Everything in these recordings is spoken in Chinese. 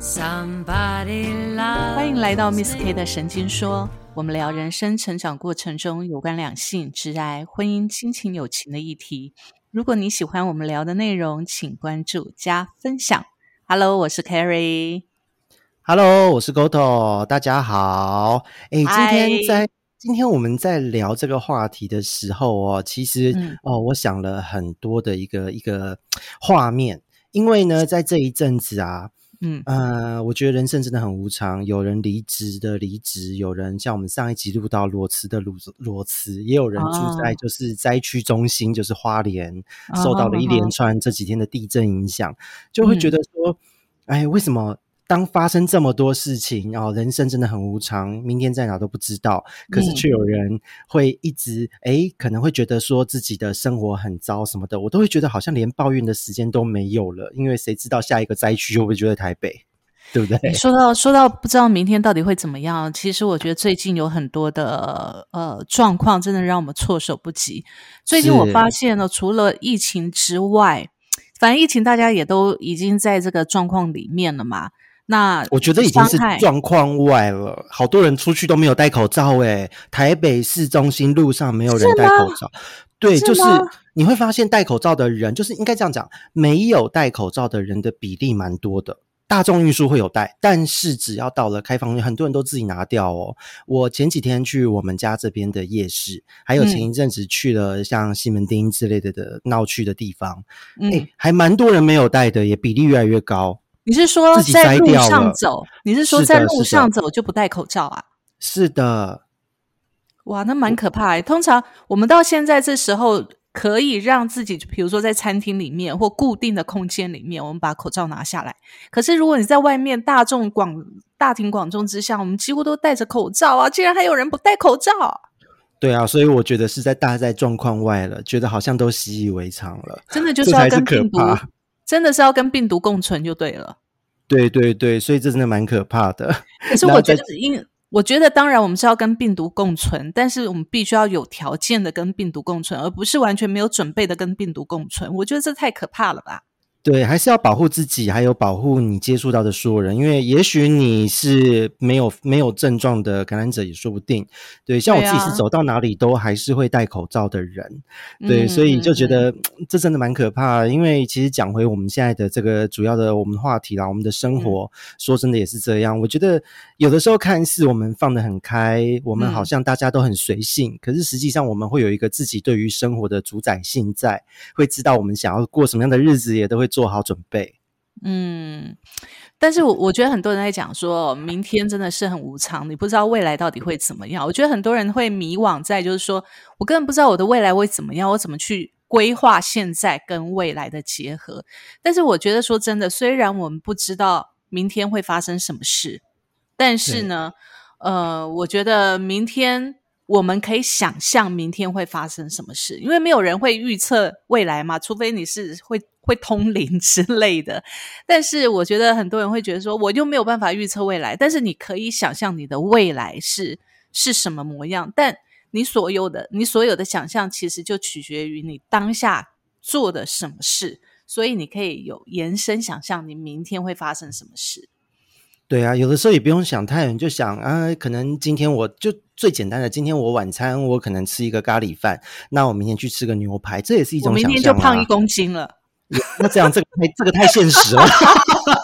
欢迎来到 Miss K 的神经说，我们聊人生成长过程中有关两性、挚爱、婚姻、亲情、友情的议题。如果你喜欢我们聊的内容，请关注加分享。Hello，我是 Carrie。Hello，我是 Goto，大家好。哎，今天在今天我们在聊这个话题的时候哦，其实、嗯哦，我想了很多的一个一个 画面，因为呢，在这一阵子啊，嗯。呃，我觉得人生真的很无常，有人离职的离职，有人像我们上一集录到裸辞的裸裸辞，也有人住在哦。就是灾区中心，就是花莲，哦受到了一哦连串这几天的地震影响，就会觉嗯。得说，哎，为什么？当发生这么多事情，然哦，人生真的很无常，明天在哪都不知道。可是嗯却有人会一直，哎，可能会觉得说自己的生活很糟什么的，我都会觉得好像连抱怨的时间都没有了，因为谁知道下一个灾区会不会就在台北，对不对？说到说到不知道明天到底会怎么样，其实我觉得最近有很多的呃状况，真的让我们措手不及。最近我发现呢，除了疫情之外，反正疫情大家也都已经在这个状况里面了嘛。那我觉得已经是状况外了，好多人出去都没有戴口罩，诶，台北市中心路上没有人戴口罩。对，就是你会发现戴口罩的人，就是应该这样讲，没有戴口罩的人的比例蛮多的。大众运输会有戴，但是只要到了开放，很多人都自己拿掉哦。我前几天去我们家这边的夜市，还有嗯前一阵子去了像西门町之类的的闹区的地方，嗯，哎、还蛮多人没有戴的，也比例越来越高。你是说在路上走？你是说在路上走就不戴口罩啊？是的，哇，那蛮可怕的。通常我们到现在这时候，可以让自己，比如说在餐厅里面或固定的空间里面，我们把口罩拿下来。可是如果你在外面大众广大庭广众之下，我们几乎都戴着口罩啊，竟然还有人不戴口罩。对啊，所以我觉得是在大在状况外了，觉得好像都习以为常了。真的就是要跟病毒怕，真的是要跟病毒共存就对了。对对对，所以这真的蛮可怕的。可是 我觉得，因我觉得当然我们是要跟病毒共存，但是我们必须要有条件的跟病毒共存，而不是完全没有准备的跟病毒共存。我觉得这太可怕了吧？对，还是要保护自己，还有保护你接触到的所有人，因为也许你是没有没有症状的感染者也说不定。对，像我自己是走到哪里都还是会戴口罩的人。对，嗯所以就觉嗯得、这真的蛮可怕的。因为其实讲回我们现在的这个主要的我们话题啦，我们的生活，说真的也是这样。我觉得有的时候看似我们放得很开，我们好嗯像大家都很随性，可是实际上我们会有一个自己对于生活的主宰性在，会知道我们想要过什么样的日子，也都会做好准备。嗯，但是我我觉得很多人在讲说，明天真的是很无常，你不知道未来到底会怎么样。我觉得很多人会迷惘在，就是说我根本不知道我的未来会怎么样，我怎么去规划现在跟未来的结合。但是我觉得说真的，虽然我们不知道明天会发生什么事，但是呢，呃，我觉得明天。我们可以想象明天会发生什么事，因为没有人会预测未来嘛，除非你是会会通灵之类的。但是我觉得很多人会觉得说，我又没有办法预测未来，但是你可以想象你的未来是是什么模样。但你所有的你所有的想象，其实就取决于你当下做的什么事，所以你可以有延伸想象，你明天会发生什么事。对啊，有的时候也不用想太远，就想啊，可能今天我就最简单的，今天我晚餐我可能吃一个咖喱饭，那我明天去吃个牛排，这也是一我明种想象、啊。天就胖一公斤了。那这样这个太这个太现实了，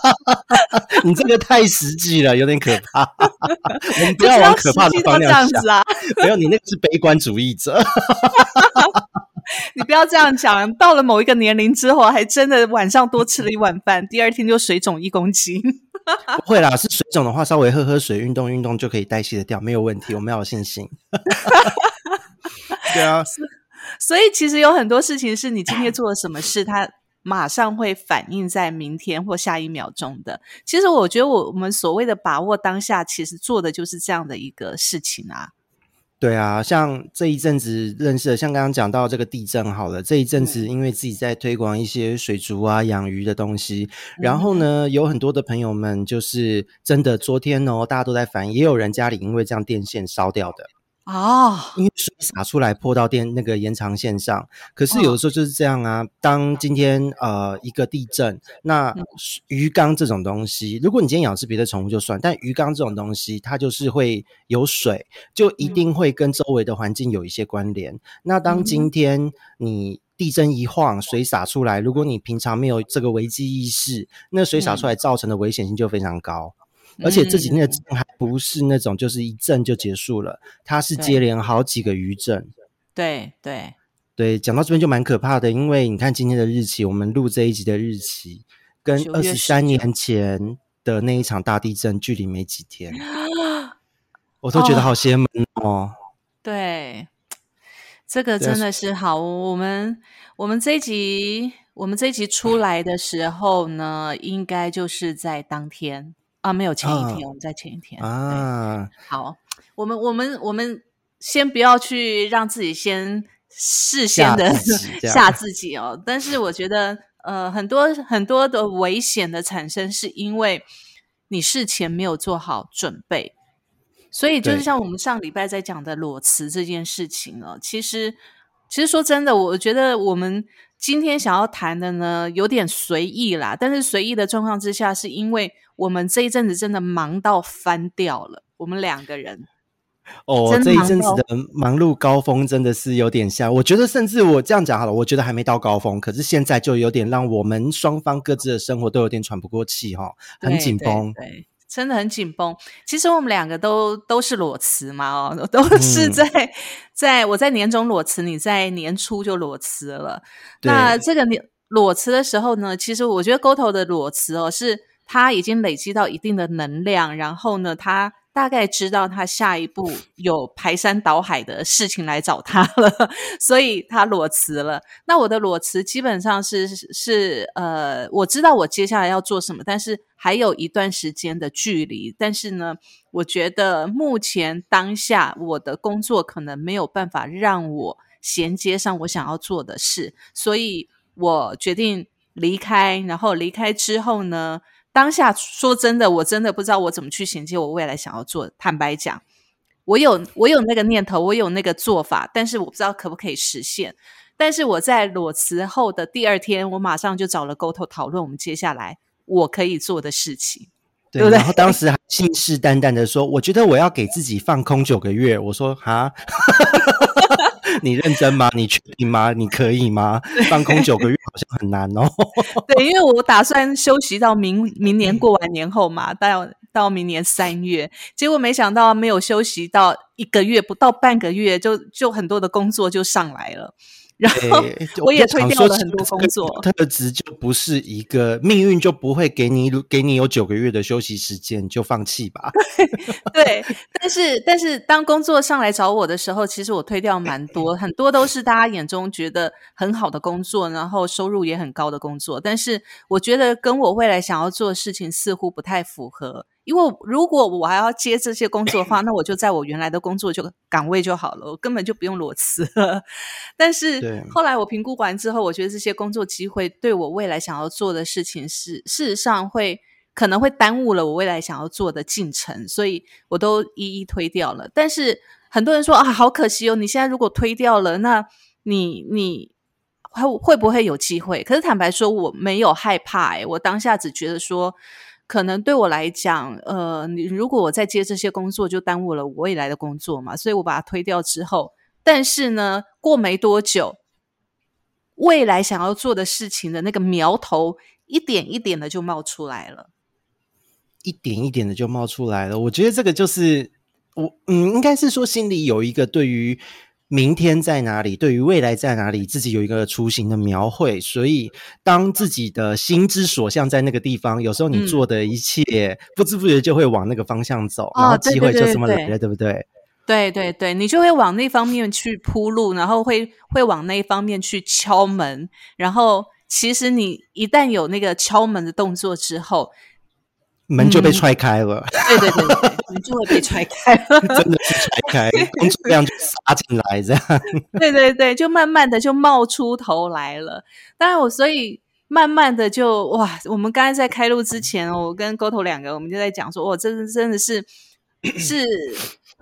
你这个太实际了，有点可怕。我们不要往可怕的方向想，样子啊！没有，你那个是悲观主义者。你不要这样讲，到了某一个年龄之后，还真的晚上多吃了一碗饭，第二天就水肿一公斤。不会啦，是水肿的话，稍微喝喝水，运动运动就可以代谢的掉，没有问题。我们要有信心。对啊，所以其实有很多事情是你今天做了什么事，它马上会反映在明天或下一秒钟的。其实我觉得我我们所谓的把握当下，其实做的就是这样的一个事情啊。对啊，像这一阵子认识的，像刚刚讲到这个地震好了，这一阵子因为自己在推广一些水族啊、养鱼的东西，然后呢，有很多的朋友们就是真的，昨天哦，大家都在反映，也有人家里因为这样电线烧掉的。哦，因为水洒出来泼到电那个延长线上。可是有的时候就是这样啊，当今天呃一个地震，那鱼缸这种东西，如果你今天养的是别的宠物就算，但鱼缸这种东西，它就是会有水，就一定会跟周围的环境有一些关联。那当今天你地震一晃，水洒出来，如果你平常没有这个危机意识，那水洒出来造成的危险性就非常高。而且这几天的震还不是那种就是一震就结束了，它是接连好几个余震。对对对，讲到这边就蛮可怕的，因为你看今天的日期，我们录这一集的日期跟二十三年前的那一场大地震距离没几天，我都觉得好邪门哦。对，这个真的是好。我们我们这一集我们这一集出来的时候呢，应该就是在当天。啊，没有前一天，我们在前一天啊。好，我们我们我们先不要去让自己先事先的吓自己哦。但是我觉得，呃，很多很多的危险的产生，是因为你事前没有做好准备。所以，就是像我们上礼拜在讲的裸辞这件事情哦，其实其实说真的，我觉得我们今天想要谈的呢，有点随意啦。但是随意的状况之下，是因为。我们这一阵子真的忙到翻掉了，我们两个人哦，这一阵子的忙碌高峰真的是有点像。我觉得，甚至我这样讲好了，我觉得还没到高峰，可是现在就有点让我们双方各自的生活都有点喘不过气哈，很紧绷，对，真的很紧绷。其实我们两个都都是裸辞嘛，哦，都是在在我在年终裸辞，你在年初就裸辞了。那这个你裸辞的时候呢，其实我觉得沟头的裸辞哦是。他已经累积到一定的能量，然后呢，他大概知道他下一步有排山倒海的事情来找他了，所以他裸辞了。那我的裸辞基本上是是呃，我知道我接下来要做什么，但是还有一段时间的距离。但是呢，我觉得目前当下我的工作可能没有办法让我衔接上我想要做的事，所以我决定离开。然后离开之后呢？当下说真的，我真的不知道我怎么去衔接我未来想要做。坦白讲，我有我有那个念头，我有那个做法，但是我不知道可不可以实现。但是我在裸辞后的第二天，我马上就找了沟头讨论我们接下来我可以做的事情，对不对？然后当时还信誓旦旦的说：“我觉得我要给自己放空九个月。”我说：“哈。”你认真吗？你确定吗？你可以吗？放空九个月好像很难哦。对，因为我打算休息到明明年过完年后嘛，到到明年三月。结果没想到没有休息到一个月，不到半个月，就就很多的工作就上来了。然后我也推掉了很多工作，特质就不是一个命运就不会给你给你有九个月的休息时间，就放弃吧。对，但是但是当工作上来找我的时候，其实我推掉蛮多，很多都是大家眼中觉得很好的工作，然后收入也很高的工作，但是我觉得跟我未来想要做的事情似乎不太符合。因为如果我还要接这些工作的话，那我就在我原来的工作就岗位就好了，我根本就不用裸辞了。但是后来我评估完之后，我觉得这些工作机会对我未来想要做的事情是事实上会可能会耽误了我未来想要做的进程，所以我都一一推掉了。但是很多人说啊，好可惜哦！你现在如果推掉了，那你你会会不会有机会？可是坦白说，我没有害怕，哎，我当下只觉得说。可能对我来讲，呃，你如果我再接这些工作，就耽误了我未来的工作嘛，所以我把它推掉之后，但是呢，过没多久，未来想要做的事情的那个苗头，一点一点的就冒出来了，一点一点的就冒出来了。我觉得这个就是我，嗯，应该是说心里有一个对于。明天在哪里？对于未来在哪里，自己有一个雏形的描绘。所以，当自己的心之所向在那个地方，有时候你做的一切，不知不觉就会往那个方向走，然后机会就这么来了，对不对？对对对，你就会往那方面去铺路，然后会会往那一方面去敲门。然后，其实你一旦有那个敲门的动作之后，门就被踹开了，对对对，门就会被踹开了，真的是踹开，工作量就杀进来，这样，对对对，就慢慢的就冒出头来了。当然我所以慢慢的就哇，我们刚才在开录之前，我跟沟头两个，我们就在讲说，哇，真的真的是是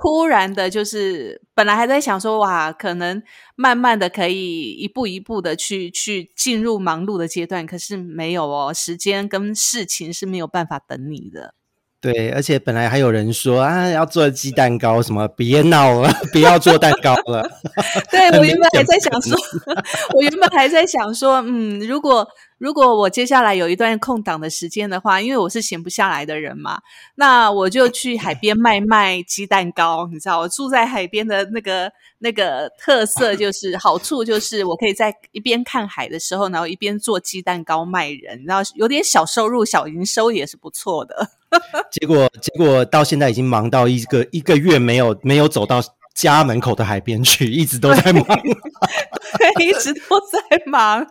突然的，就是本来还在想说，哇，可能慢慢的可以一步一步的去去进入忙碌的阶段，可是没有哦，时间跟事情是没有办法等你的。对，而且本来还有人说啊，要做鸡蛋糕什么，别闹了，不要做蛋糕了。对我原本还在想说，我原本还在想说，嗯，如果如果我接下来有一段空档的时间的话，因为我是闲不下来的人嘛，那我就去海边卖卖鸡蛋糕。你知道，我住在海边的那个那个特色就是好处就是我可以在一边看海的时候，然后一边做鸡蛋糕卖人，然后有点小收入、小营收也是不错的。结果，结果到现在已经忙到一个一个月没有没有走到家门口的海边去，一直都在忙，一直都在忙。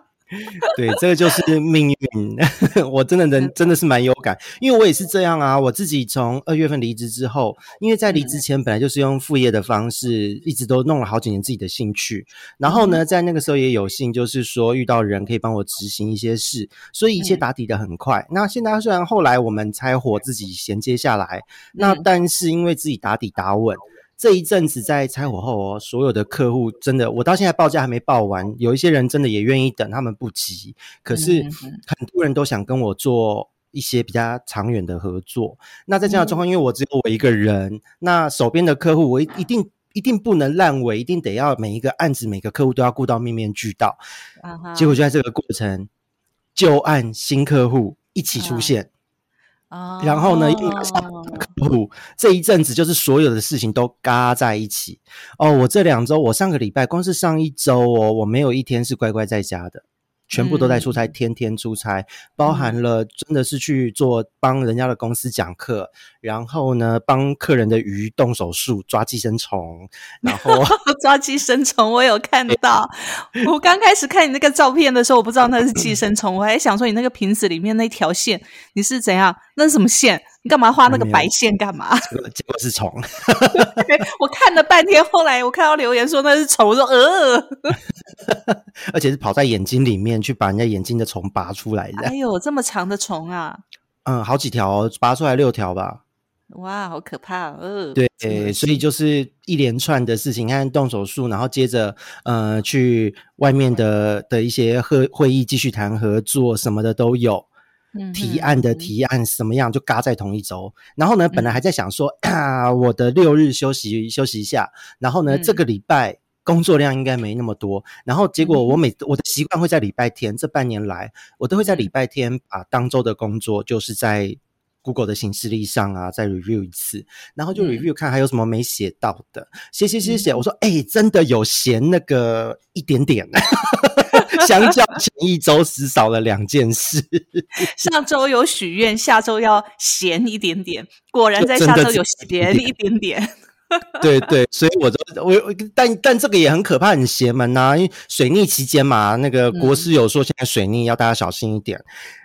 对，这个就是命运。我真的能真的是蛮有感，因为我也是这样啊。我自己从二月份离职之后，因为在离职前本来就是用副业的方式，一直都弄了好几年自己的兴趣。然后呢，在那个时候也有幸，就是说遇到人可以帮我执行一些事，所以一切打底的很快。那现在虽然后来我们拆伙自己衔接下来，那但是因为自己打底打稳。这一阵子在拆伙后哦，所有的客户真的，我到现在报价还没报完，有一些人真的也愿意等，他们不急。可是很多人都想跟我做一些比较长远的合作。那在这样的状况，因为我只有我一个人，那手边的客户我一一定一定不能烂尾，一定得要每一个案子每个客户都要顾到面面俱到。结果就在这个过程，旧案新客户一起出现。然后呢，马上客户这一阵子就是所有的事情都嘎在一起哦。我这两周，我上个礼拜光是上一周哦，我没有一天是乖乖在家的。全部都在出差，天天出差，包含了真的是去做帮人家的公司讲课，然后呢帮客人的鱼动手术抓寄生虫，然后 抓寄生虫我有看到。我刚开始看你那个照片的时候，我不知道那是寄生虫，我还想说你那个瓶子里面那条线你是怎样？那是什么线？你干嘛画那个白线干嘛？结果是虫。我看了半天，后来我看到留言说那是虫，我说呃，而且是跑在眼睛里面去把人家眼睛的虫拔出来的。哎呦，这么长的虫啊！嗯，好几条，拔出来六条吧。哇，好可怕！呃，对，所以就是一连串的事情，看动手术，然后接着呃去外面的的一些会会议继续谈合作什么的都有。提案的提案什么样就嘎在同一周，然后呢，本来还在想说啊，我的六日休息休息一下，然后呢，这个礼拜工作量应该没那么多，然后结果我每我的习惯会在礼拜天，这半年来我都会在礼拜天把当周的工作就是在 Google 的形式力上啊再 review 一次，然后就 review 看还有什么没写到的，写写写写，我说哎，真的有嫌那个一点点。相较前一周，只少了两件事。上周有许愿，下周要闲一点点。果然在下周有闲一点点。对对，所以我都我但但这个也很可怕，很邪门呐。因为水逆期间嘛，那个国师有说现在水逆要大家小心一点。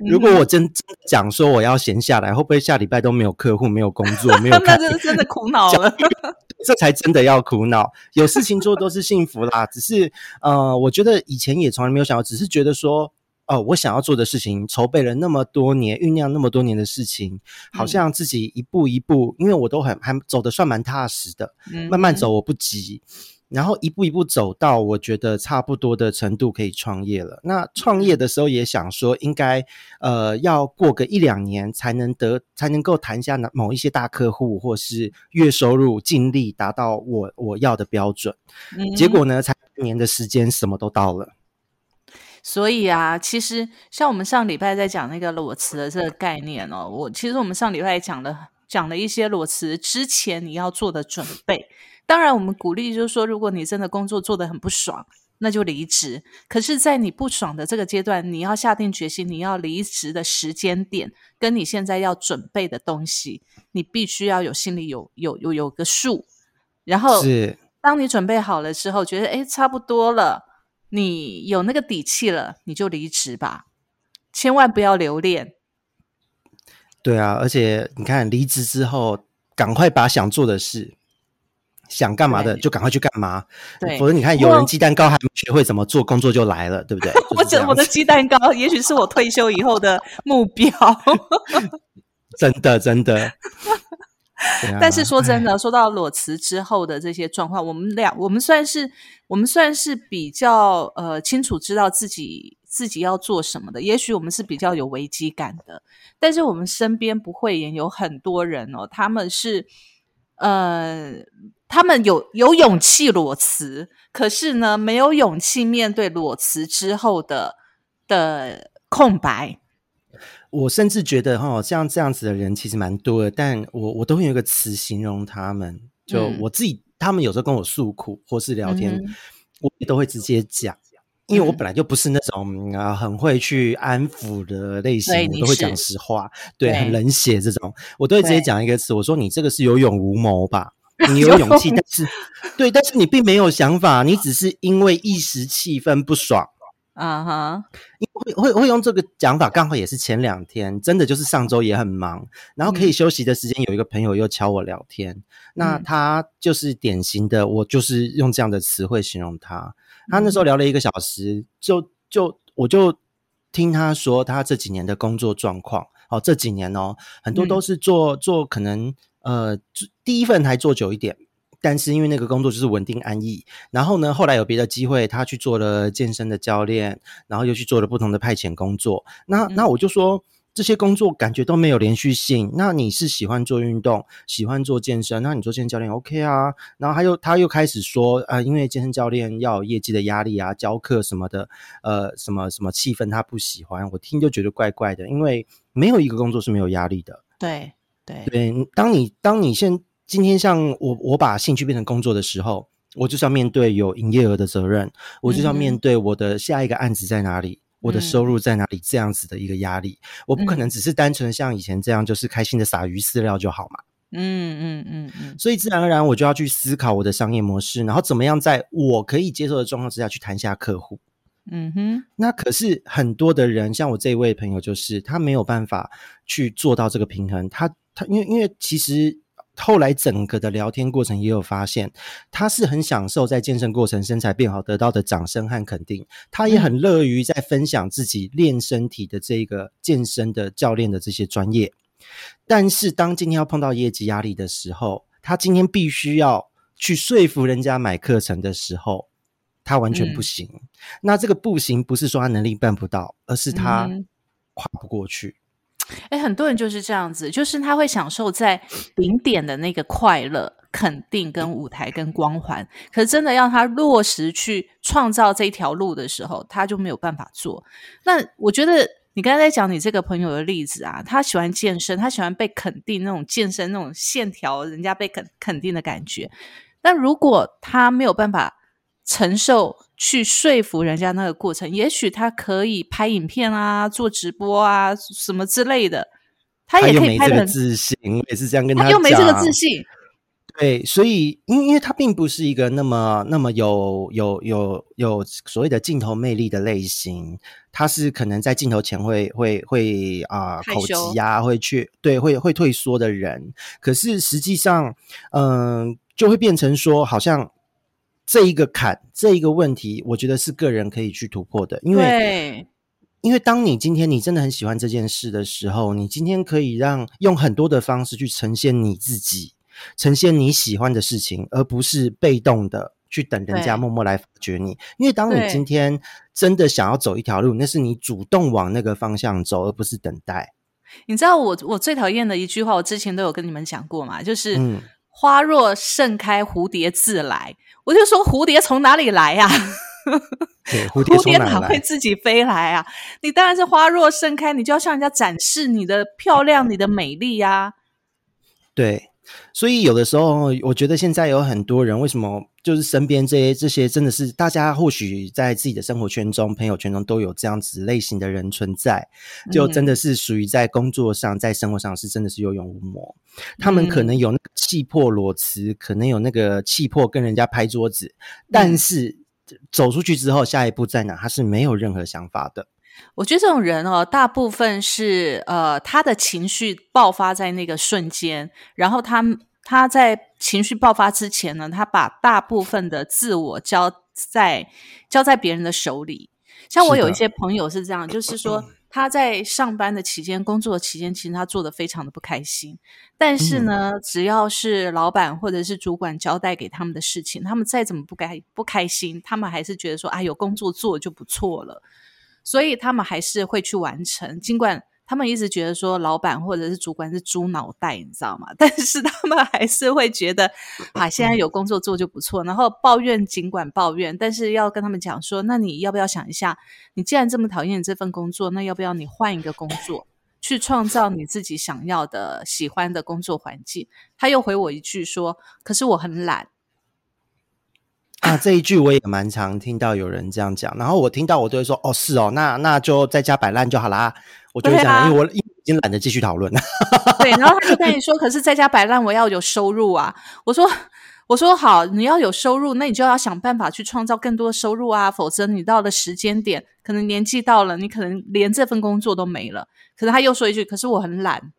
如果我真真讲说我要闲下来，会不会下礼拜都没有客户、没有工作、没有？那真真的苦恼了。这才真的要苦恼。有事情做都是幸福啦。只是呃，我觉得以前也从来没有想到，只是觉得说。哦，我想要做的事情，筹备了那么多年，酝酿那么多年的事情，好像自己一步一步，因为我都很还走的算蛮踏实的，慢慢走，我不急，然后一步一步走到我觉得差不多的程度可以创业了。那创业的时候也想说，应该呃要过个一两年才能得，才能够谈下某一些大客户，或是月收入尽力达到我我要的标准。结果呢，才一年的时间，什么都到了。所以啊，其实像我们上礼拜在讲那个裸辞的这个概念哦，我其实我们上礼拜讲了讲了一些裸辞之前你要做的准备。当然，我们鼓励就是说，如果你真的工作做得很不爽，那就离职。可是，在你不爽的这个阶段，你要下定决心，你要离职的时间点，跟你现在要准备的东西，你必须要有心里有有有有个数。然后，是当你准备好了之后，觉得哎差不多了。你有那个底气了，你就离职吧，千万不要留恋。对啊，而且你看，离职之后，赶快把想做的事、想干嘛的就赶快去干嘛。对，否则你看，有人鸡蛋糕还没学会怎么做，工作就来了，对不对？我我的鸡蛋糕，也许是我退休以后的目标。真的，真的。但是说真的，说到裸辞之后的这些状况，我们俩我们算是我们算是比较呃清楚知道自己自己要做什么的。也许我们是比较有危机感的，但是我们身边不会也有很多人哦，他们是呃他们有有勇气裸辞，可是呢没有勇气面对裸辞之后的的空白。我甚至觉得哈，像这样子的人其实蛮多的，但我我都会有一个词形容他们，就我自己，他们有时候跟我诉苦或是聊天，我也都会直接讲，因为我本来就不是那种啊很会去安抚的类型，我都会讲实话，对，很冷血这种，我都会直接讲一个词，我说你这个是有勇无谋吧，你有勇气，但是对，但是你并没有想法，你只是因为一时气氛不爽。啊哈，会会会用这个讲法，刚好也是前两天，真的就是上周也很忙，然后可以休息的时间，有一个朋友又敲我聊天，那他就是典型的，我就是用这样的词汇形容他。他那时候聊了一个小时，就就我就听他说他这几年的工作状况，哦，这几年哦，很多都是做做可能呃第一份还做久一点。但是因为那个工作就是稳定安逸，然后呢，后来有别的机会，他去做了健身的教练，然后又去做了不同的派遣工作。那那我就说这些工作感觉都没有连续性。那你是喜欢做运动，喜欢做健身，那你做健身教练 OK 啊？然后他又他又开始说啊，因为健身教练要有业绩的压力啊，教课什么的，呃，什么什么气氛他不喜欢，我听就觉得怪怪的，因为没有一个工作是没有压力的。对对对，当你当你现今天像我，我把兴趣变成工作的时候，我就是要面对有营业额的责任，我就要面对我的下一个案子在哪里，我的收入在哪里，这样子的一个压力，我不可能只是单纯像以前这样，就是开心的撒鱼饲料就好嘛。嗯嗯嗯嗯，所以自然而然我就要去思考我的商业模式，然后怎么样在我可以接受的状况之下去谈下客户。嗯哼，那可是很多的人，像我这一位朋友，就是他没有办法去做到这个平衡，他他因为因为其实。后来整个的聊天过程也有发现，他是很享受在健身过程身材变好得到的掌声和肯定，他也很乐于在分享自己练身体的这个健身的教练的这些专业。但是当今天要碰到业绩压力的时候，他今天必须要去说服人家买课程的时候，他完全不行。那这个不行不是说他能力办不到，而是他跨不过去。哎，很多人就是这样子，就是他会享受在顶点的那个快乐、肯定跟舞台跟光环，可是真的要他落实去创造这条路的时候，他就没有办法做。那我觉得你刚才在讲你这个朋友的例子啊，他喜欢健身，他喜欢被肯定那种健身那种线条，人家被肯肯定的感觉。但如果他没有办法承受，去说服人家那个过程，也许他可以拍影片啊，做直播啊，什么之类的，他也可以拍的自信，也是这样跟他又没这个自信。对，所以因因为他并不是一个那么那么有有有有所谓的镜头魅力的类型，他是可能在镜头前会会会啊口急啊，会去对会会退缩的人。可是实际上，嗯，就会变成说好像。这一个坎，这一个问题，我觉得是个人可以去突破的，因为，因为当你今天你真的很喜欢这件事的时候，你今天可以让用很多的方式去呈现你自己，呈现你喜欢的事情，而不是被动的去等人家默默来发掘你。因为当你今天真的想要走一条路，那是你主动往那个方向走，而不是等待。你知道我我最讨厌的一句话，我之前都有跟你们讲过嘛，就是“花若盛开，蝴蝶自来”。我就说蝴蝶从哪里来呀？蝴蝶蝴蝶哪会自己飞来啊？你当然是花若盛开，你就要向人家展示你的漂亮、你的美丽呀。对。所以有的时候，我觉得现在有很多人，为什么就是身边这些这些，真的是大家或许在自己的生活圈中、朋友圈中都有这样子类型的人存在，就真的是属于在工作上、在生活上是真的是有勇无谋。他们可能有那个气魄裸辞，可能有那个气魄跟人家拍桌子，但是走出去之后，下一步在哪，他是没有任何想法的。我觉得这种人哦，大部分是呃，他的情绪爆发在那个瞬间，然后他他在情绪爆发之前呢，他把大部分的自我交在交在别人的手里。像我有一些朋友是这样，就是说。他在上班的期间、工作的期间，其实他做的非常的不开心。但是呢，只要是老板或者是主管交代给他们的事情，他们再怎么不该不开心，他们还是觉得说啊，有工作做就不错了，所以他们还是会去完成，尽管。他们一直觉得说，老板或者是主管是猪脑袋，你知道吗？但是他们还是会觉得，啊，现在有工作做就不错。然后抱怨，尽管抱怨，但是要跟他们讲说，那你要不要想一下，你既然这么讨厌这份工作，那要不要你换一个工作，去创造你自己想要的、喜欢的工作环境？他又回我一句说，可是我很懒。啊，这一句我也蛮常听到有人这样讲，然后我听到我都会说，哦，是哦，那那就在家摆烂就好啦。我就会讲，因为我已经懒得继续讨论了。对，然后他就跟你说：“可是在家摆烂，我要有收入啊！”我说：“我说好，你要有收入，那你就要想办法去创造更多的收入啊！否则你到了时间点，可能年纪到了，你可能连这份工作都没了。”可是他又说一句：“可是我很懒。”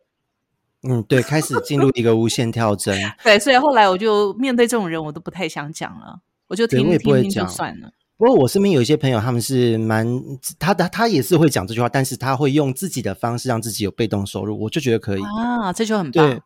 嗯，对，开始进入一个无限跳针。对，所以后来我就面对这种人，我都不太想讲了，我就听听听就算了。不过我身边有一些朋友，他们是蛮他的，他也是会讲这句话，但是他会用自己的方式让自己有被动收入，我就觉得可以啊，这就很棒。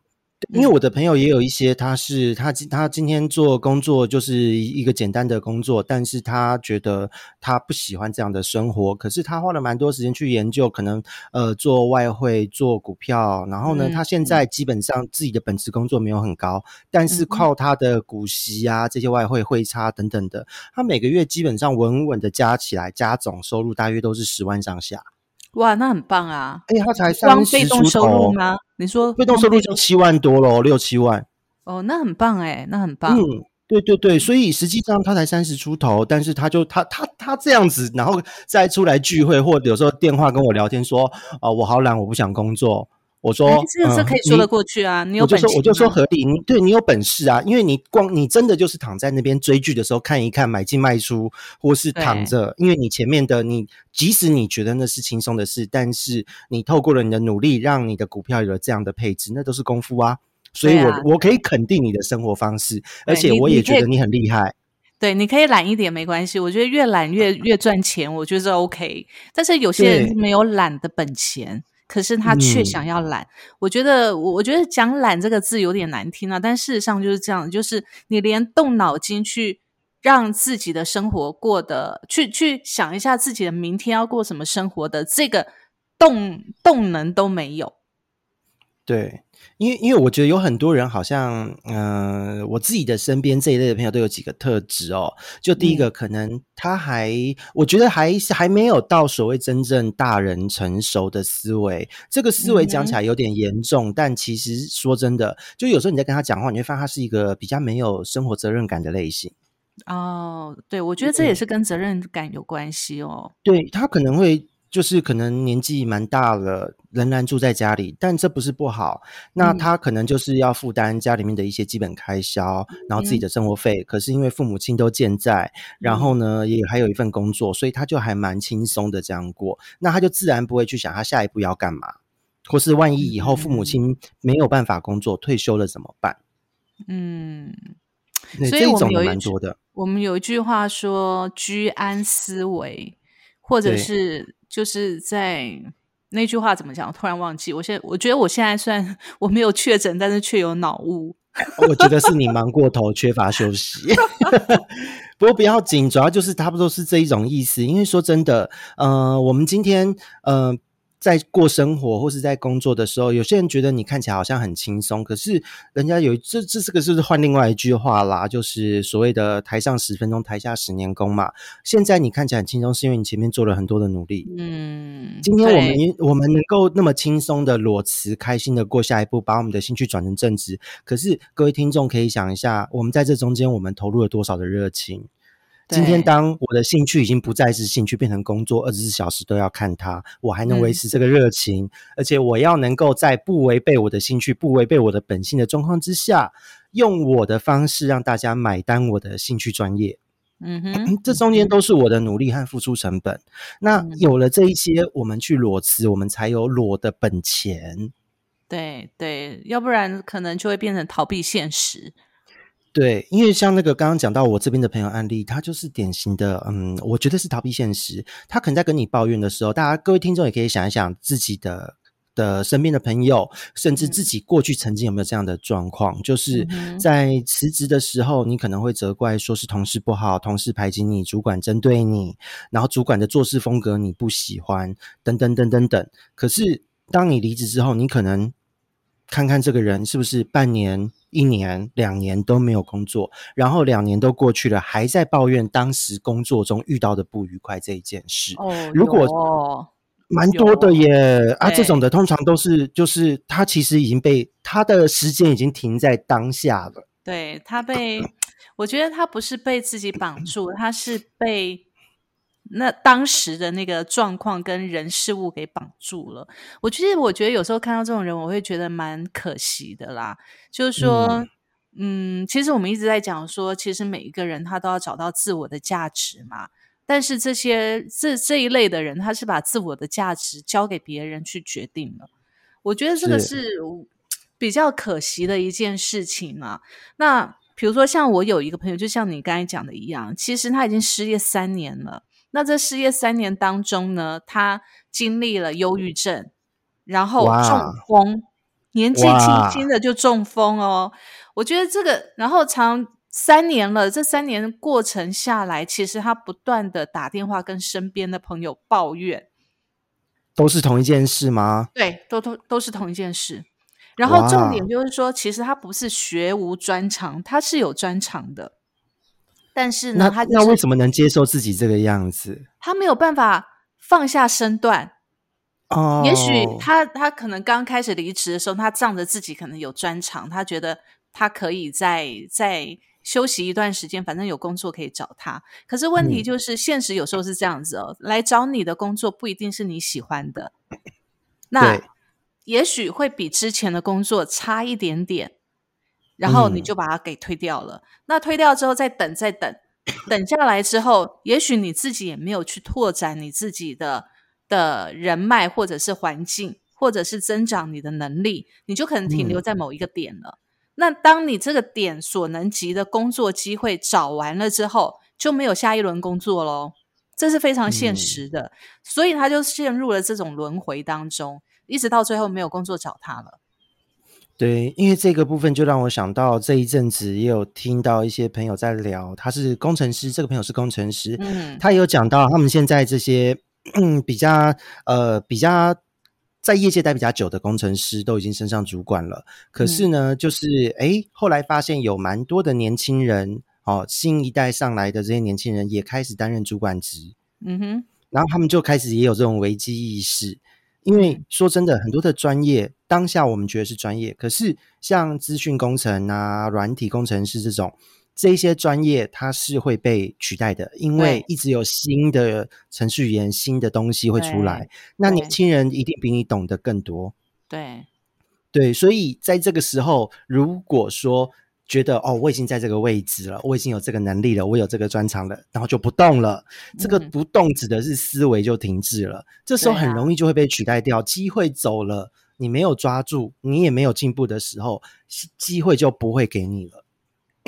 因为我的朋友也有一些，他是他今他今天做工作就是一个简单的工作，但是他觉得他不喜欢这样的生活。可是他花了蛮多时间去研究，可能呃做外汇、做股票，然后呢，他现在基本上自己的本职工作没有很高，但是靠他的股息啊这些外汇汇差等等的，他每个月基本上稳稳的加起来，加总收入大约都是十万上下。哇，那很棒啊！哎，他才三十出头吗？你说被动收入就七万多喽，六七万。哦，那很棒哎，那很棒。嗯，对对对，所以实际上他才三十出头，但是他就他他他这样子，然后再出来聚会，或者有时候电话跟我聊天说，啊，我好懒，我不想工作。我说，这这可以说得过去啊！你有本事，我就说合理。你对你有本事啊，因为你光你真的就是躺在那边追剧的时候看一看，买进卖出，或是躺着，因为你前面的你，即使你觉得那是轻松的事，但是你透过了你的努力，让你的股票有了这样的配置，那都是功夫啊。所以我我可以肯定你的生活方式，而且我也觉得你很厉害。对，你可以懒一点没关系，我觉得越懒越 越赚钱，我觉得 OK。但是有些人没有懒的本钱。可是他却想要懒，我觉得我我觉得讲懒这个字有点难听啊，但事实上就是这样，就是你连动脑筋去让自己的生活过得，去去想一下自己的明天要过什么生活的这个动动能都没有。对。因为，因为我觉得有很多人好像，嗯，我自己的身边这一类的朋友都有几个特质哦。就第一个，可能他还，我觉得还是还没有到所谓真正大人成熟的思维。这个思维讲起来有点严重，但其实说真的，就有时候你在跟他讲话，你会发现他是一个比较没有生活责任感的类型。哦，对，我觉得这也是跟责任感有关系哦。对他可能会。就是可能年纪蛮大了，仍然住在家里，但这不是不好。那他可能就是要负担家里面的一些基本开销，然后自己的生活费。可是因为父母亲都健在，然后呢也还有一份工作，所以他就还蛮轻松的这样过。那他就自然不会去想他下一步要干嘛，或是万一以后父母亲没有办法工作，退休了怎么办？嗯，所以我们有蛮多的。我们有一句话说“居安思危”，或者是。就是在那句话怎么讲？突然忘记。我现我觉得我现在虽然我没有确诊，但是却有脑雾。我觉得是你忙过头，缺乏休息。不过不要紧，主要就是差不多是这一种意思。因为说真的，呃，我们今天，呃。在过生活或是在工作的时候，有些人觉得你看起来好像很轻松，可是人家有这这这个是不是换另外一句话啦？就是所谓的台上十分钟，台下十年功嘛。现在你看起来很轻松，是因为你前面做了很多的努力。嗯，今天我们我们能够那么轻松的裸辞，开心的过下一步，把我们的兴趣转成正职。可是各位听众可以想一下，我们在这中间，我们投入了多少的热情？今天，当我的兴趣已经不再是兴趣，变成工作，二十四小时都要看它，我还能维持这个热情，而且我要能够在不违背我的兴趣、不违背我的本性的状况之下，用我的方式让大家买单我的兴趣专业。嗯哼，这中间都是我的努力和付出成本。那有了这一些，我们去裸辞，我们才有裸的本钱。对对，要不然可能就会变成逃避现实。对，因为像那个刚刚讲到我这边的朋友案例，他就是典型的，嗯，我觉得是逃避现实。他可能在跟你抱怨的时候，大家各位听众也可以想一想自己的的身边的朋友，甚至自己过去曾经有没有这样的状况，就是在辞职的时候，你可能会责怪说是同事不好，同事排挤你，主管针对你，然后主管的做事风格你不喜欢，等等等等等。可是当你离职之后，你可能看看这个人是不是半年。一年两年都没有工作，然后两年都过去了，还在抱怨当时工作中遇到的不愉快这一件事。哦，如果蛮多的耶啊，这种的通常都是就是他其实已经被他的时间已经停在当下了。对他被，我觉得他不是被自己绑住，他是被。那当时的那个状况跟人事物给绑住了。我其实我觉得有时候看到这种人，我会觉得蛮可惜的啦。就是说，嗯，其实我们一直在讲说，其实每一个人他都要找到自我的价值嘛。但是这些这这一类的人，他是把自我的价值交给别人去决定了。我觉得这个是比较可惜的一件事情嘛。那比如说，像我有一个朋友，就像你刚才讲的一样，其实他已经失业三年了。那这失业三年当中呢，他经历了忧郁症，然后中风，年纪轻轻的就中风哦。我觉得这个，然后长三年了，这三年过程下来，其实他不断的打电话跟身边的朋友抱怨，都是同一件事吗？对，都都都是同一件事。然后重点就是说，其实他不是学无专长，他是有专长的。但是呢，他那为什么能接受自己这个样子？他没有办法放下身段哦。也许他他可能刚开始离职的时候，他仗着自己可能有专长，他觉得他可以在在休息一段时间，反正有工作可以找他。可是问题就是，现实有时候是这样子哦，来找你的工作不一定是你喜欢的，那也许会比之前的工作差一点点。然后你就把它给推掉了。那推掉之后，再等，再等，等下来之后，也许你自己也没有去拓展你自己的的人脉，或者是环境，或者是增长你的能力，你就可能停留在某一个点了。那当你这个点所能及的工作机会找完了之后，就没有下一轮工作喽。这是非常现实的，所以他就陷入了这种轮回当中，一直到最后没有工作找他了。对，因为这个部分就让我想到这一阵子也有听到一些朋友在聊，他是工程师，这个朋友是工程师，嗯，他也有讲到他们现在这些比较呃比较在业界待比较久的工程师都已经升上主管了，可是呢，就是哎后来发现有蛮多的年轻人哦，新一代上来的这些年轻人也开始担任主管职，嗯哼，然后他们就开始也有这种危机意识。因为说真的，很多的专业当下我们觉得是专业，可是像资讯工程啊、软体工程师这种这些专业，它是会被取代的，因为一直有新的程序员、新的东西会出来。那年轻人一定比你懂得更多。对，对，所以在这个时候，如果说。觉得哦，我已经在这个位置了，我已经有这个能力了，我有这个专长了，然后就不动了。这个不动指的是思维就停滞了，这时候很容易就会被取代掉。机会走了，你没有抓住，你也没有进步的时候，机会就不会给你了。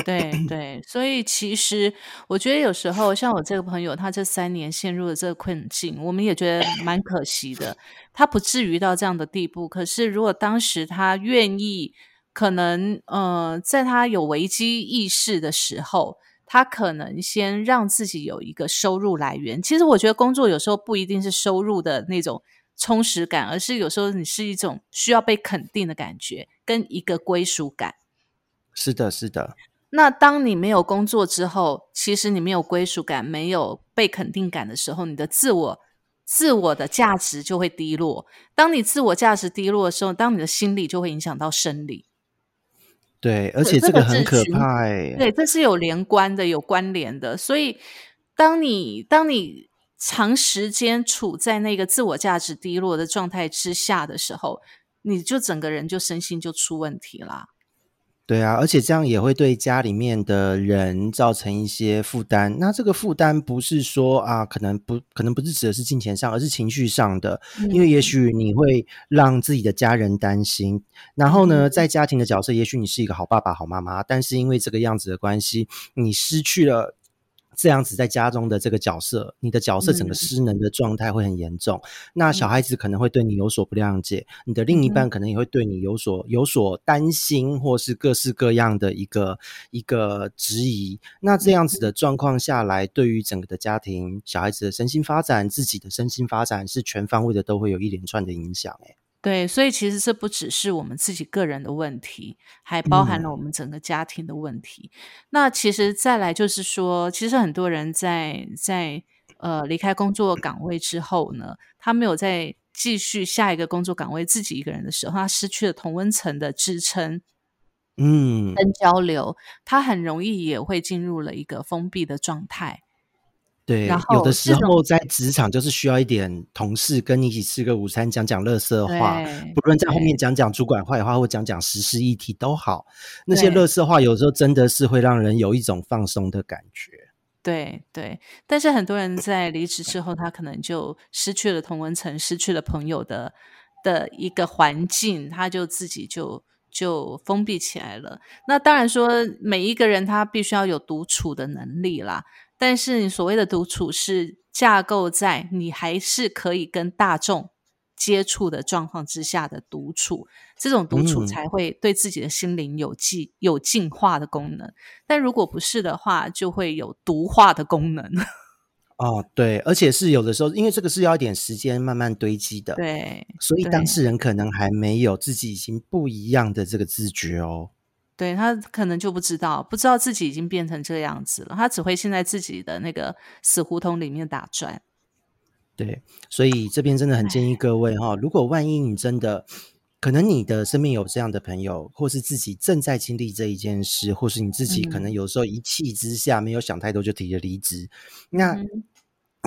对对，所以其实我觉得有时候像我这个朋友，他这三年陷入了这个困境，我们也觉得蛮可惜的。他不至于到这样的地步，可是如果当时他愿意。可能呃，在他有危机意识的时候，他可能先让自己有一个收入来源。其实我觉得工作有时候不一定是收入的那种充实感，而是有时候你是一种需要被肯定的感觉，跟一个归属感。是的，是的。那当你没有工作之后，其实你没有归属感、没有被肯定感的时候，你的自我、自我的价值就会低落。当你自我价值低落的时候，当你的心理就会影响到生理。对，而且这个很可怕哎。对，这是有连关的，有关联的。所以，当你当你长时间处在那个自我价值低落的状态之下的时候，你就整个人就身心就出问题啦。对啊，而且这样也会对家里面的人造成一些负担。那这个负担不是说啊，可能不可能不是指的是金钱上，而是情绪上的。因为也许你会让自己的家人担心，然后呢，在家庭的角色，也许你是一个好爸爸、好妈妈，但是因为这个样子的关系，你失去了。这样子在家中的这个角色，你的角色整个失能的状态会很严重。那小孩子可能会对你有所不谅解，你的另一半可能也会对你有所有所担心，或是各式各样的一个一个质疑。那这样子的状况下来，对于整个的家庭、小孩子的身心发展、自己的身心发展，是全方位的，都会有一连串的影响。诶对，所以其实这不只是我们自己个人的问题，还包含了我们整个家庭的问题。那其实再来就是说，其实很多人在在呃离开工作岗位之后呢，他没有在继续下一个工作岗位，自己一个人的时候，他失去了同温层的支撑，嗯，跟交流，他很容易也会进入了一个封闭的状态。对，有的时候在职场就是需要一点同事跟你一起吃个午餐，讲讲乐色话，不论在后面讲讲主管坏话或讲讲时事议题都好。那些乐色话有时候真的是会让人有一种放松的感觉。对对，但是很多人在离职之后，他可能就失去了同文层，失去了朋友的的一个环境，他就自己就就封闭起来了。那当然说，每一个人他必须要有独处的能力啦。但是你所谓的独处是架构在你还是可以跟大众接触的状况之下的独处，这种独处才会对自己的心灵有进有净化的功能。但如果不是的话，就会有毒化的功能。哦，对，而且是有的时候，因为这个是要一点时间慢慢堆积的，对，所以当事人可能还没有自己已经不一样的这个自觉哦。对他可能就不知道，不知道自己已经变成这样子了。他只会现在自己的那个死胡同里面打转。对，所以这边真的很建议各位哈，如果万一你真的可能你的身边有这样的朋友，或是自己正在经历这一件事，或是你自己可能有时候一气之下没有想太多就提了离职，那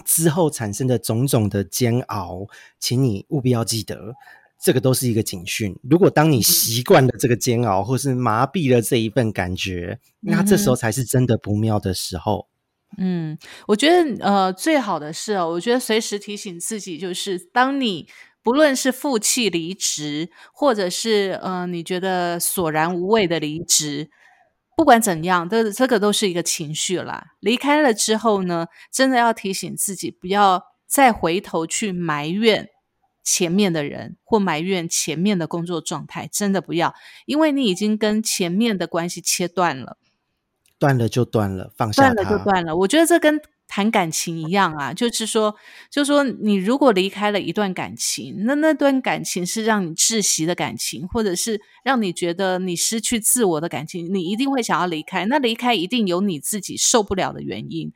之后产生的种种的煎熬，请你务必要记得。这个都是一个警讯。如果当你习惯了这个煎熬，或是麻痹了这一份感觉，那这时候才是真的不妙的时候。嗯，我觉得呃，最好的是哦，我觉得随时提醒自己，就是当你不论是负气离职，或者是呃，你觉得索然无味的离职，不管怎样，这这个都是一个情绪啦。离开了之后呢，真的要提醒自己，不要再回头去埋怨。前面的人或埋怨前面的工作状态，真的不要，因为你已经跟前面的关系切断了，断了就断了，放下断了就断了。我觉得这跟谈感情一样啊，就是说，就是说，你如果离开了一段感情，那那段感情是让你窒息的感情，或者是让你觉得你失去自我的感情，你一定会想要离开。那离开一定有你自己受不了的原因。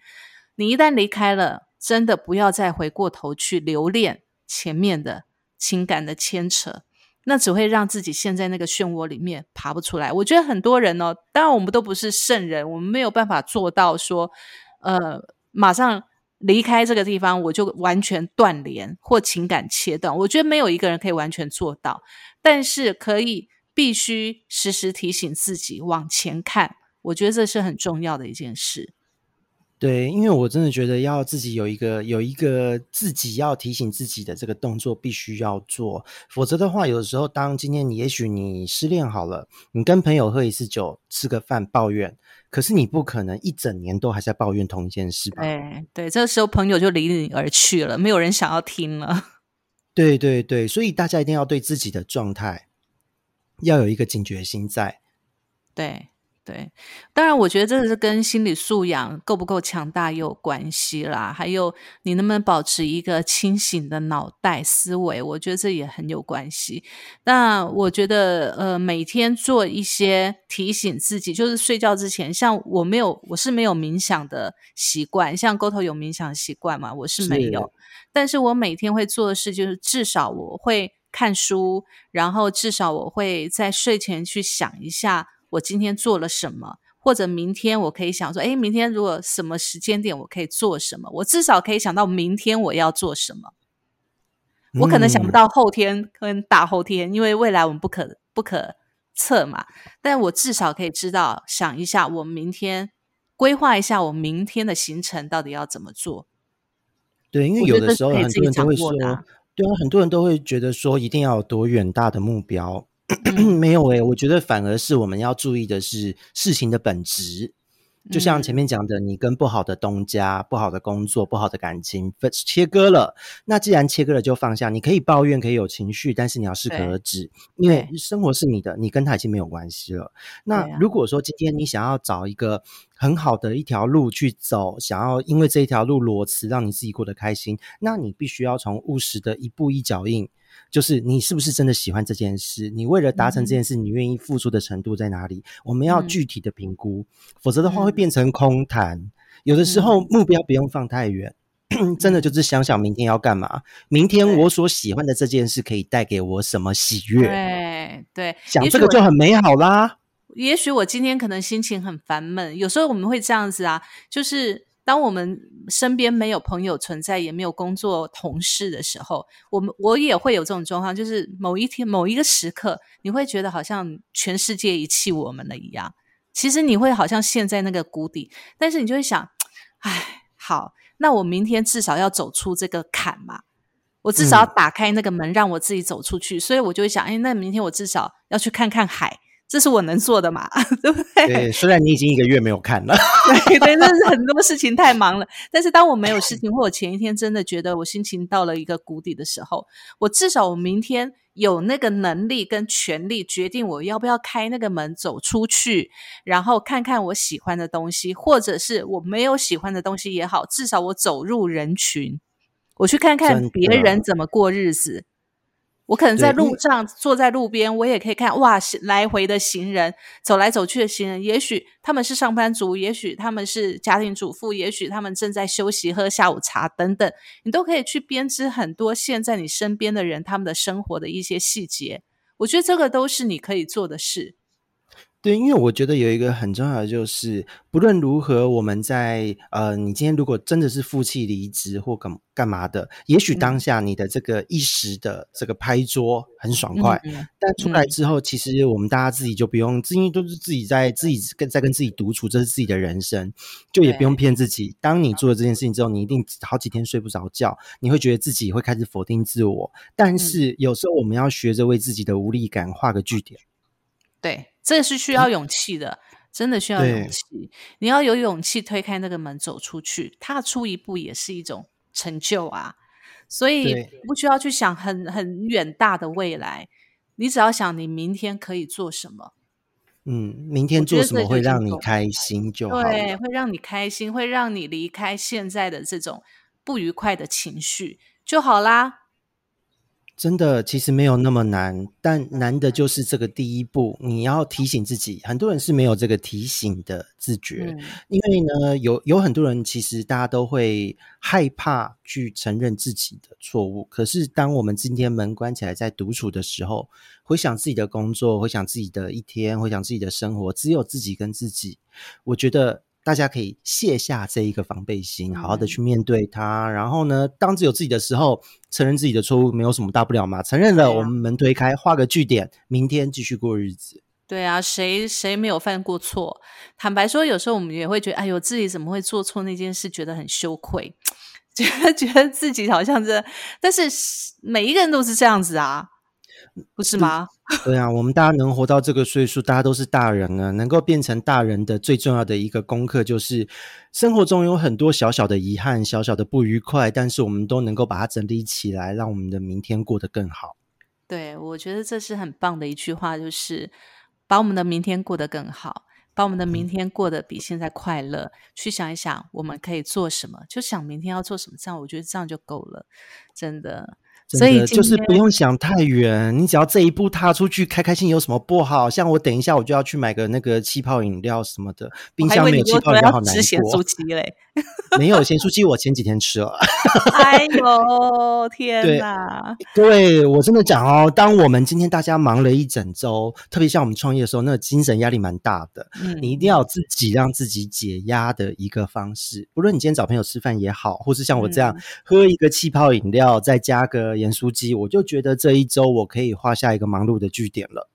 你一旦离开了，真的不要再回过头去留恋。前面的情感的牵扯，那只会让自己陷在那个漩涡里面爬不出来。我觉得很多人哦，当然我们都不是圣人，我们没有办法做到说，呃，马上离开这个地方，我就完全断联或情感切断。我觉得没有一个人可以完全做到，但是可以必须时时提醒自己往前看。我觉得这是很重要的一件事。对，因为我真的觉得要自己有一个有一个自己要提醒自己的这个动作必须要做，否则的话，有的时候当今天你也许你失恋好了，你跟朋友喝一次酒、吃个饭抱怨，可是你不可能一整年都还在抱怨同一件事吧？对对，这个时候朋友就离你而去了，没有人想要听了。对对对，所以大家一定要对自己的状态要有一个警觉心在。对。对，当然，我觉得这是跟心理素养够不够强大也有关系啦。还有你能不能保持一个清醒的脑袋思维，我觉得这也很有关系。那我觉得，呃，每天做一些提醒自己，就是睡觉之前，像我没有，我是没有冥想的习惯，像沟头有冥想习惯嘛，我是没有。但是我每天会做的事，就是至少我会看书，然后至少我会在睡前去想一下。我今天做了什么，或者明天我可以想说，哎，明天如果什么时间点我可以做什么，我至少可以想到明天我要做什么。我可能想不到后天跟大后天，因为未来我们不可不可测嘛，但我至少可以知道，想一下我明天规划一下我明天的行程到底要怎么做。对，因为有的时候很多人都会说，对啊，很多人都会觉得说一定要有多远大的目标，没有诶，我觉得反而是我们要注意的是事情的本质。就像前面讲的，你跟不好的东家、不好的工作、不好的感情分切割了，那既然切割了，就放下。你可以抱怨，可以有情绪，但是你要适可而止，因为生活是你的，你跟他已经没有关系了。那如果说今天你想要找一个很好的一条路去走，想要因为这一条路裸辞，让你自己过得开心，那你必须要从务实的一步一脚印。就是你是不是真的喜欢这件事？你为了达成这件事，你愿意付出的程度在哪里？我们要具体的评估，否则的话会变成空谈。有的时候目标不用放太远，真的就是想想明天要干嘛，明天我所喜欢的这件事可以带给我什么喜悦？对对，想这个就很美好啦。也许我今天可能心情很烦闷，有时候我们会这样子啊，就是。当我们身边没有朋友存在，也没有工作同事的时候，我们我也会有这种状况，就是某一天某一个时刻，你会觉得好像全世界遗弃我们了一样。其实你会好像陷在那个谷底，但是你就会想，哎，好，那我明天至少要走出这个坎嘛，我至少要打开那个门，让我自己走出去。所以我就会想，哎，那明天我至少要去看看海。这是我能做的嘛？对不对？对，虽然你已经一个月没有看了，对 对，但是很多事情太忙了。但是当我没有事情，或我前一天真的觉得我心情到了一个谷底的时候，我至少我明天有那个能力跟权利决定我要不要开那个门走出去，然后看看我喜欢的东西，或者是我没有喜欢的东西也好，至少我走入人群，我去看看别人怎么过日子。我可能在路上坐在路边，我也可以看哇，来回的行人走来走去的行人，也许他们是上班族，也许他们是家庭主妇，也许他们正在休息喝下午茶等等，你都可以去编织很多现在你身边的人他们的生活的一些细节。我觉得这个都是你可以做的事。对，因为我觉得有一个很重要的就是，不论如何，我们在呃，你今天如果真的是负气离职或干干嘛的，也许当下你的这个一时的这个拍桌很爽快，但出来之后，其实我们大家自己就不用，因为都是自己在自己跟在跟自己独处，这是自己的人生，就也不用骗自己。当你做了这件事情之后，你一定好几天睡不着觉，你会觉得自己会开始否定自我。但是有时候我们要学着为自己的无力感画个句点。对。这是需要勇气的，真的需要勇气。你要有勇气推开那个门走出去，踏出一步也是一种成就啊。所以不需要去想很很远大的未来，你只要想你明天可以做什么。嗯，明天做什么会让你开心就好。对，会让你开心，会让你离开现在的这种不愉快的情绪就好啦。真的，其实没有那么难，但难的就是这个第一步，你要提醒自己。很多人是没有这个提醒的自觉，因为呢，有有很多人其实大家都会害怕去承认自己的错误。可是，当我们今天门关起来在独处的时候，回想自己的工作，回想自己的一天，回想自己的生活，只有自己跟自己，我觉得。大家可以卸下这一个防备心，好好的去面对它。然后呢，当只有自己的时候，承认自己的错误，没有什么大不了嘛。承认了，我们门推开，画个句点，明天继续过日子。对啊，谁谁没有犯过错？坦白说，有时候我们也会觉得，哎呦，自己怎么会做错那件事，觉得很羞愧，觉得觉得自己好像这，但是每一个人都是这样子啊。不是吗？对啊，我们大家能活到这个岁数，大家都是大人了。能够变成大人的最重要的一个功课，就是生活中有很多小小的遗憾、小小的不愉快，但是我们都能够把它整理起来，让我们的明天过得更好。对，我觉得这是很棒的一句话，就是把我们的明天过得更好，把我们的明天过得比现在快乐。去想一想，我们可以做什么，就想明天要做什么，这样我觉得这样就够了，真的。所以就是不用想太远，你只要这一步踏出去，开开心有什么不好？像我等一下我就要去买个那个气泡饮料什么的，冰箱没有气泡饮料好难过。嘞，没有咸酥鸡，我前几天吃了。哎 呦天哪！对我真的讲哦，当我们今天大家忙了一整周，特别像我们创业的时候，那个精神压力蛮大的。嗯，你一定要有自己让自己解压的一个方式。不论你今天找朋友吃饭也好，或是像我这样喝一个气泡饮料，再加个。盐酥鸡，我就觉得这一周我可以画下一个忙碌的句点了。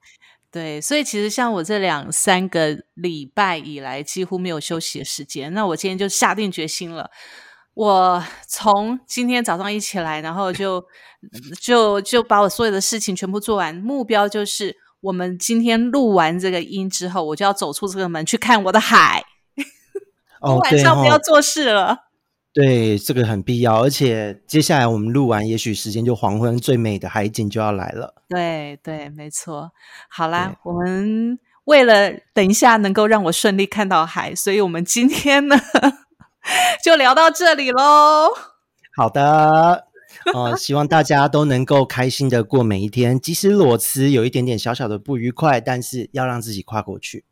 对，所以其实像我这两三个礼拜以来几乎没有休息的时间，那我今天就下定决心了。我从今天早上一起来，然后就就就把我所有的事情全部做完，目标就是我们今天录完这个音之后，我就要走出这个门去看我的海。哦，晚上不要做事了。对，这个很必要，而且接下来我们录完，也许时间就黄昏，最美的海景就要来了。对对，没错。好啦，我们为了等一下能够让我顺利看到海，所以我们今天呢 就聊到这里喽。好的，呃，希望大家都能够开心的过每一天，即使裸辞有一点点小小的不愉快，但是要让自己跨过去。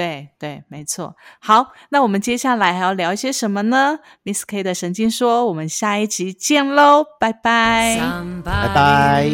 对对，没错。好，那我们接下来还要聊一些什么呢？Miss K 的神经说，我们下一集见喽，拜拜，拜拜。